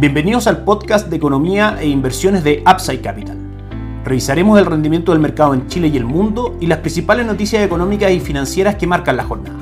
Bienvenidos al podcast de economía e inversiones de Upside Capital. Revisaremos el rendimiento del mercado en Chile y el mundo y las principales noticias económicas y financieras que marcan la jornada.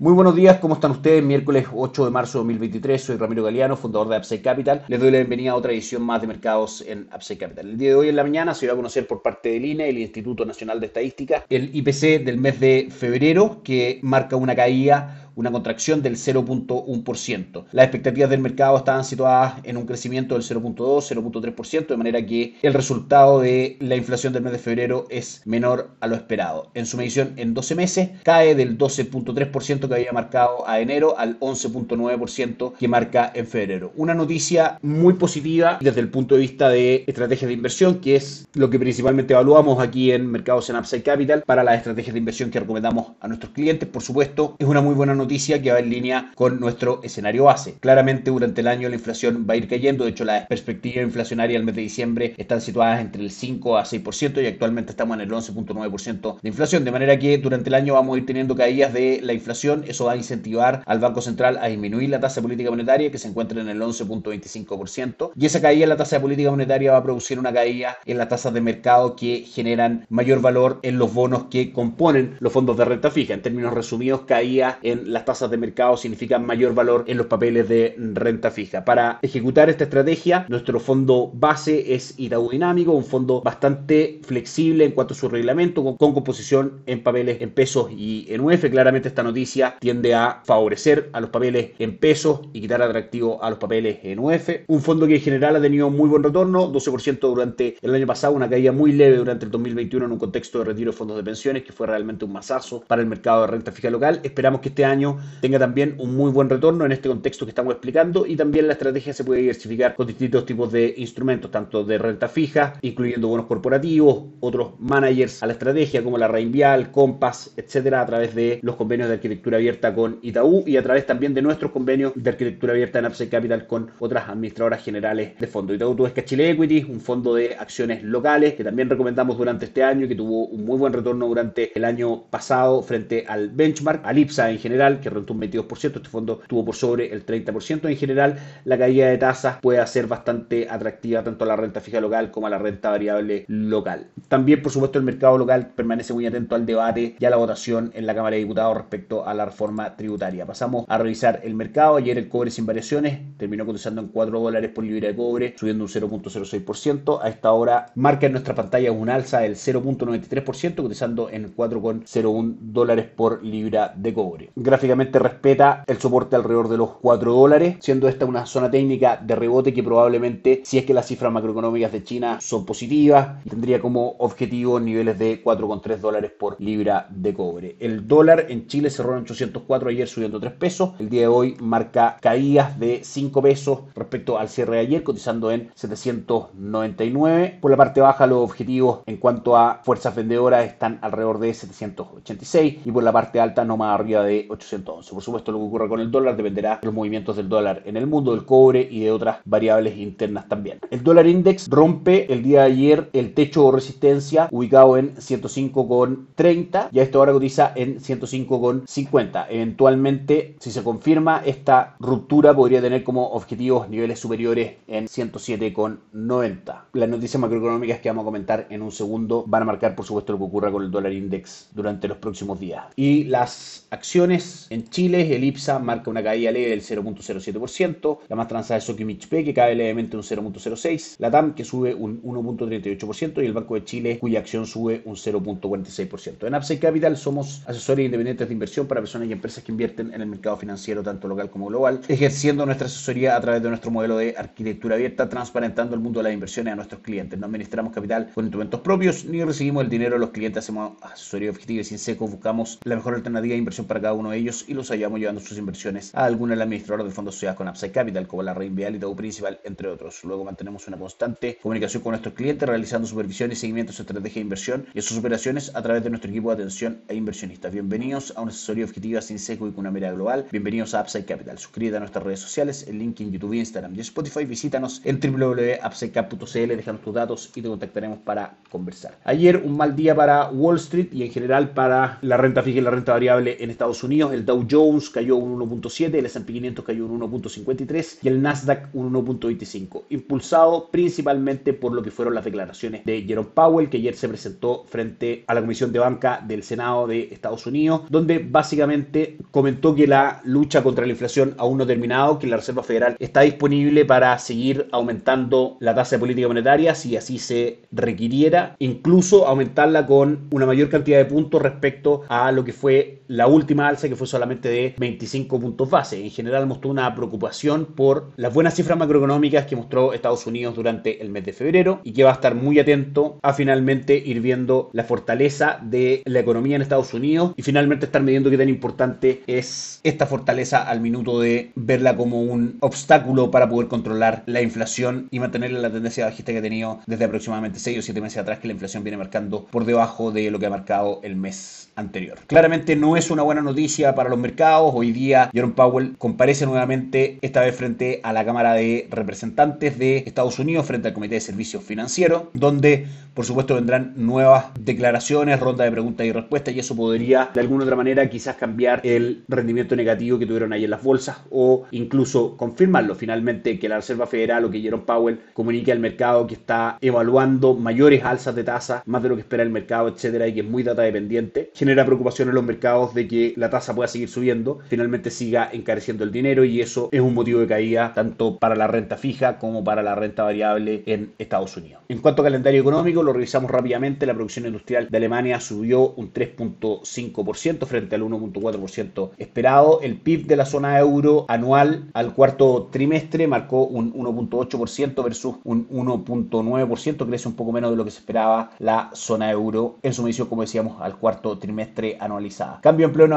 Muy buenos días, ¿cómo están ustedes? Miércoles 8 de marzo de 2023, soy Ramiro Galeano, fundador de Upside Capital. Les doy la bienvenida a otra edición más de mercados en Upside Capital. El día de hoy en la mañana se va a conocer por parte del INE, el Instituto Nacional de Estadística, el IPC del mes de febrero, que marca una caída una contracción del 0.1%. Las expectativas del mercado estaban situadas en un crecimiento del 0.2, 0.3%, de manera que el resultado de la inflación del mes de febrero es menor a lo esperado. En su medición en 12 meses cae del 12.3% que había marcado a enero al 11.9% que marca en febrero. Una noticia muy positiva desde el punto de vista de estrategias de inversión, que es lo que principalmente evaluamos aquí en Mercados en Upside Capital para las estrategias de inversión que recomendamos a nuestros clientes. Por supuesto, es una muy buena noticia noticia que va en línea con nuestro escenario base. Claramente durante el año la inflación va a ir cayendo, de hecho las perspectivas inflacionarias al mes de diciembre están situadas entre el 5 a 6% y actualmente estamos en el 11.9% de inflación, de manera que durante el año vamos a ir teniendo caídas de la inflación, eso va a incentivar al Banco Central a disminuir la tasa de política monetaria que se encuentra en el 11.25% y esa caída en la tasa de política monetaria va a producir una caída en las tasas de mercado que generan mayor valor en los bonos que componen los fondos de renta fija. En términos resumidos, caía en las tasas de mercado significan mayor valor en los papeles de renta fija. Para ejecutar esta estrategia, nuestro fondo base es Itaú un fondo bastante flexible en cuanto a su reglamento, con, composición en papeles en pesos y en UF. Claramente esta noticia tiende a favorecer a los papeles en pesos y quitar atractivo a los papeles en UF. Un fondo que en general ha tenido muy buen retorno, 12% durante el año pasado, una caída muy leve durante el 2021 en un contexto de retiro de fondos de pensiones que fue realmente un masazo para el mercado de renta fija local. Esperamos que este año tenga también un muy buen retorno en este contexto que estamos explicando y también la estrategia se puede diversificar con distintos tipos de instrumentos, tanto de renta fija, incluyendo bonos corporativos, otros managers a la estrategia como la Reinvial, Compass, etcétera, a través de los convenios de arquitectura abierta con Itaú y a través también de nuestros convenios de arquitectura abierta en Upside Capital con otras administradoras generales de fondo. Itaú Tuesca Chile Equity, un fondo de acciones locales que también recomendamos durante este año, que tuvo un muy buen retorno durante el año pasado frente al benchmark, al IPSA en general que rentó un 22%, este fondo tuvo por sobre el 30%. En general, la caída de tasas puede ser bastante atractiva tanto a la renta fija local como a la renta variable local. También, por supuesto, el mercado local permanece muy atento al debate y a la votación en la Cámara de Diputados respecto a la reforma tributaria. Pasamos a revisar el mercado. Ayer el cobre sin variaciones terminó cotizando en 4 dólares por libra de cobre, subiendo un 0.06%. A esta hora marca en nuestra pantalla un alza del 0.93%, cotizando en 4.01 dólares por libra de cobre gráficamente respeta el soporte alrededor de los 4 dólares, siendo esta una zona técnica de rebote que probablemente, si es que las cifras macroeconómicas de China son positivas, tendría como objetivo niveles de 4,3 dólares por libra de cobre. El dólar en Chile cerró en 804 ayer subiendo 3 pesos, el día de hoy marca caídas de 5 pesos respecto al cierre de ayer, cotizando en 799. Por la parte baja los objetivos en cuanto a fuerzas vendedoras están alrededor de 786 y por la parte alta no más arriba de 800 por supuesto, lo que ocurra con el dólar dependerá de los movimientos del dólar en el mundo, del cobre y de otras variables internas también. El dólar index rompe el día de ayer el techo o resistencia ubicado en 105,30 y a esta hora cotiza en 105,50. Eventualmente, si se confirma, esta ruptura podría tener como objetivos niveles superiores en 107,90. Las noticias macroeconómicas que vamos a comentar en un segundo van a marcar, por supuesto, lo que ocurra con el dólar index durante los próximos días. Y las acciones en Chile, el IPSA marca una caída leve del 0.07%, la más transada es Sokimich P, que cae levemente un 0.06%, la TAM, que sube un 1.38%, y el Banco de Chile, cuya acción sube un 0.46%. En Upside Capital somos asesores independientes de inversión para personas y empresas que invierten en el mercado financiero, tanto local como global, ejerciendo nuestra asesoría a través de nuestro modelo de arquitectura abierta, transparentando el mundo de las inversiones a nuestros clientes. No administramos capital con instrumentos propios, ni recibimos el dinero de los clientes, hacemos asesoría objetiva y sin seco, buscamos la mejor alternativa de inversión para cada uno de ellos y los hayamos llevando sus inversiones a algún administrador de fondos sociales con Upside Capital, como la Reinvial y Tau Principal, entre otros. Luego mantenemos una constante comunicación con nuestros clientes, realizando supervisión y seguimiento de su estrategia de inversión y sus operaciones a través de nuestro equipo de atención a inversionistas. Bienvenidos a una asesoría objetiva sin seco y con una mirada global. Bienvenidos a Upside Capital. Suscríbete a nuestras redes sociales, el link en YouTube, Instagram y Spotify. Visítanos en www.upsidecap.cl, déjanos tus datos y te contactaremos para conversar. Ayer un mal día para Wall Street y en general para la renta fija y la renta variable en Estados Unidos El Dow Jones cayó un 1.7, el S&P 500 cayó un 1.53 y el Nasdaq un 1.25, impulsado principalmente por lo que fueron las declaraciones de Jerome Powell, que ayer se presentó frente a la Comisión de Banca del Senado de Estados Unidos, donde básicamente comentó que la lucha contra la inflación aún no ha terminado, que la Reserva Federal está disponible para seguir aumentando la tasa de política monetaria si así se requiriera, incluso aumentarla con una mayor cantidad de puntos respecto a lo que fue la última alza, que fue solamente de 25 puntos base. En general mostró una preocupación por las buenas cifras macroeconómicas que mostró Estados Unidos durante el mes de febrero y que va a estar muy atento a finalmente ir viendo la fortaleza de la economía en Estados Unidos y finalmente estar midiendo qué tan importante es esta fortaleza al minuto de verla como un obstáculo para poder controlar la inflación y mantener la tendencia bajista que ha tenido desde aproximadamente 6 o 7 meses atrás que la inflación viene marcando por debajo de lo que ha marcado el mes anterior. Claramente no es una buena noticia para los mercados. Hoy día Jerome Powell comparece nuevamente esta vez frente a la Cámara de Representantes de Estados Unidos, frente al Comité de Servicios Financieros, donde por supuesto vendrán nuevas declaraciones, ronda de preguntas y respuestas y eso podría de alguna otra manera quizás cambiar el rendimiento negativo que tuvieron ahí en las bolsas o incluso confirmarlo finalmente que la Reserva Federal o que Jerome Powell comunique al mercado que está evaluando mayores alzas de tasa, más de lo que espera el mercado, etcétera, y que es muy data dependiente genera preocupación en los mercados de que la tasa pueda seguir subiendo, finalmente siga encareciendo el dinero y eso es un motivo de caída tanto para la renta fija como para la renta variable en Estados Unidos. En cuanto a calendario económico, lo revisamos rápidamente, la producción industrial de Alemania subió un 3.5% frente al 1.4% esperado, el PIB de la zona euro anual al cuarto trimestre marcó un 1.8% versus un 1.9%, crece un poco menos de lo que se esperaba la zona euro en su medición, como decíamos, al cuarto trimestre anualizada. Cambio de empleo no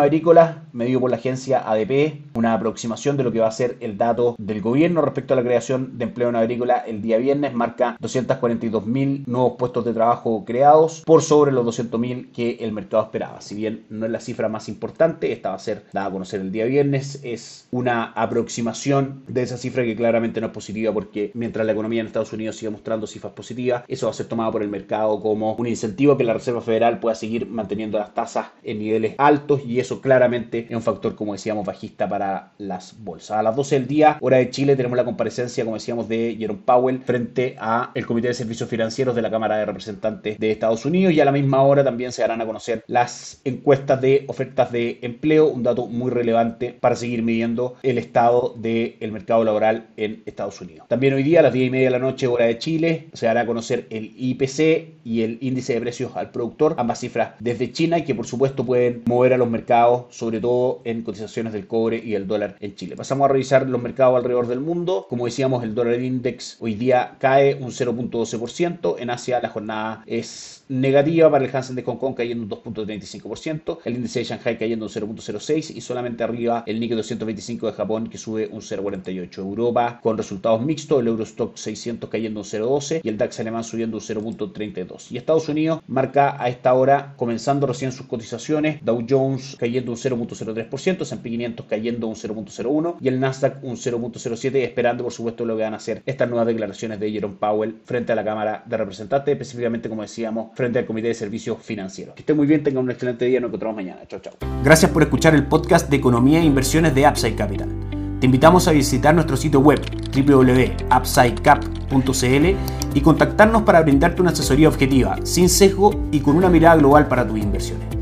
medido por la agencia ADP, una aproximación de lo que va a ser el dato del gobierno respecto a la creación de empleo no agrícola el día viernes, marca 242.000 nuevos puestos de trabajo creados por sobre los 200.000 que el mercado esperaba. Si bien no es la cifra más importante, esta va a ser dada a conocer el día viernes, es una aproximación de esa cifra que claramente no es positiva porque mientras la economía en Estados Unidos sigue mostrando cifras positivas, eso va a ser tomado por el mercado como un incentivo que la Reserva Federal pueda seguir manteniendo las tasas en niveles altos y eso claramente es un factor, como decíamos, bajista para las bolsas. A las 12 del día, hora de Chile, tenemos la comparecencia, como decíamos, de Jerome Powell frente a Comité de Servicios Financieros de la Cámara de Representantes de Estados Unidos y a la misma hora también se darán a conocer las encuestas de ofertas de empleo, un dato muy relevante para seguir midiendo el estado del mercado laboral en Estados Unidos. También hoy día a las 10 y media de la noche, hora de Chile, se dará a conocer el IPC y el índice de precios al productor, ambas cifras desde China y que por supuesto pueden mover a los mercados, sobre todo en cotizaciones del cobre y el dólar en Chile. Pasamos a revisar los mercados alrededor del mundo. Como decíamos, el dólar index hoy día cae un 0.12%. En Asia la jornada es negativa para el Hansen de Hong Kong cayendo un 2.35%, el índice de Shanghai cayendo un 0.06% y solamente arriba el Nikkei 225 de Japón que sube un 0.48%. Europa con resultados mixtos, el Eurostock 600 cayendo un 0.12% y el DAX alemán subiendo un 0.32%. Y Estados Unidos marca a esta hora comenzando recién sus cotizaciones, Dow Jones cayendo un 0.03%, S&P 500 cayendo un 0.01% y el Nasdaq un 0.07% esperando por supuesto lo que van a hacer estas nuevas declaraciones de Jerome Powell frente a la Cámara de Representantes, específicamente como decíamos frente al Comité de Servicios Financieros. Que estén muy bien, tengan un excelente día, nos encontramos mañana. Chao, chao. Gracias por escuchar el podcast de Economía e Inversiones de Upside Capital. Te invitamos a visitar nuestro sitio web www.upsidecap.cl y contactarnos para brindarte una asesoría objetiva, sin sesgo y con una mirada global para tus inversiones.